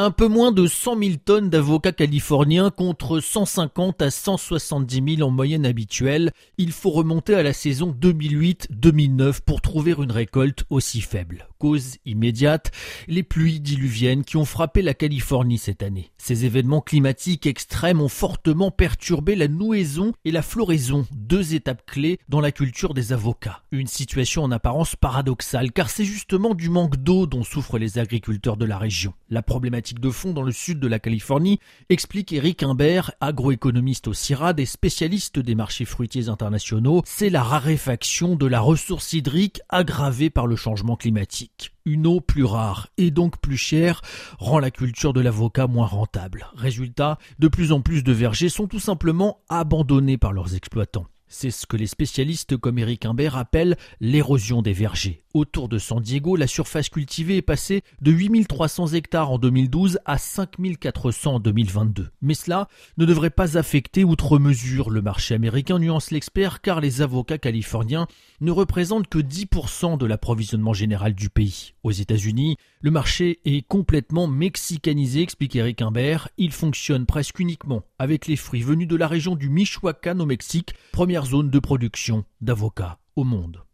Un peu moins de 100 000 tonnes d'avocats californiens contre 150 à 170 000 en moyenne habituelle. Il faut remonter à la saison 2008-2009 pour trouver une récolte aussi faible. Cause immédiate, les pluies diluviennes qui ont frappé la Californie cette année. Ces événements climatiques extrêmes ont fortement perturbé la nouaison et la floraison, deux étapes clés dans la culture des avocats. Une situation en apparence paradoxale car c'est justement du manque d'eau dont souffrent les agriculteurs de la région. De fond dans le sud de la Californie, explique Eric Imbert, agroéconomiste au CIRAD et spécialiste des marchés fruitiers internationaux, c'est la raréfaction de la ressource hydrique aggravée par le changement climatique. Une eau plus rare et donc plus chère rend la culture de l'avocat moins rentable. Résultat, de plus en plus de vergers sont tout simplement abandonnés par leurs exploitants. C'est ce que les spécialistes comme Eric Imbert appellent l'érosion des vergers. Autour de San Diego, la surface cultivée est passée de 8300 hectares en 2012 à 5400 en 2022. Mais cela ne devrait pas affecter outre mesure le marché américain, nuance l'expert, car les avocats californiens ne représentent que 10% de l'approvisionnement général du pays. Aux États-Unis, le marché est complètement mexicanisé, explique Eric Imbert. Il fonctionne presque uniquement avec les fruits venus de la région du Michoacán au Mexique, première zone de production d'avocats au monde.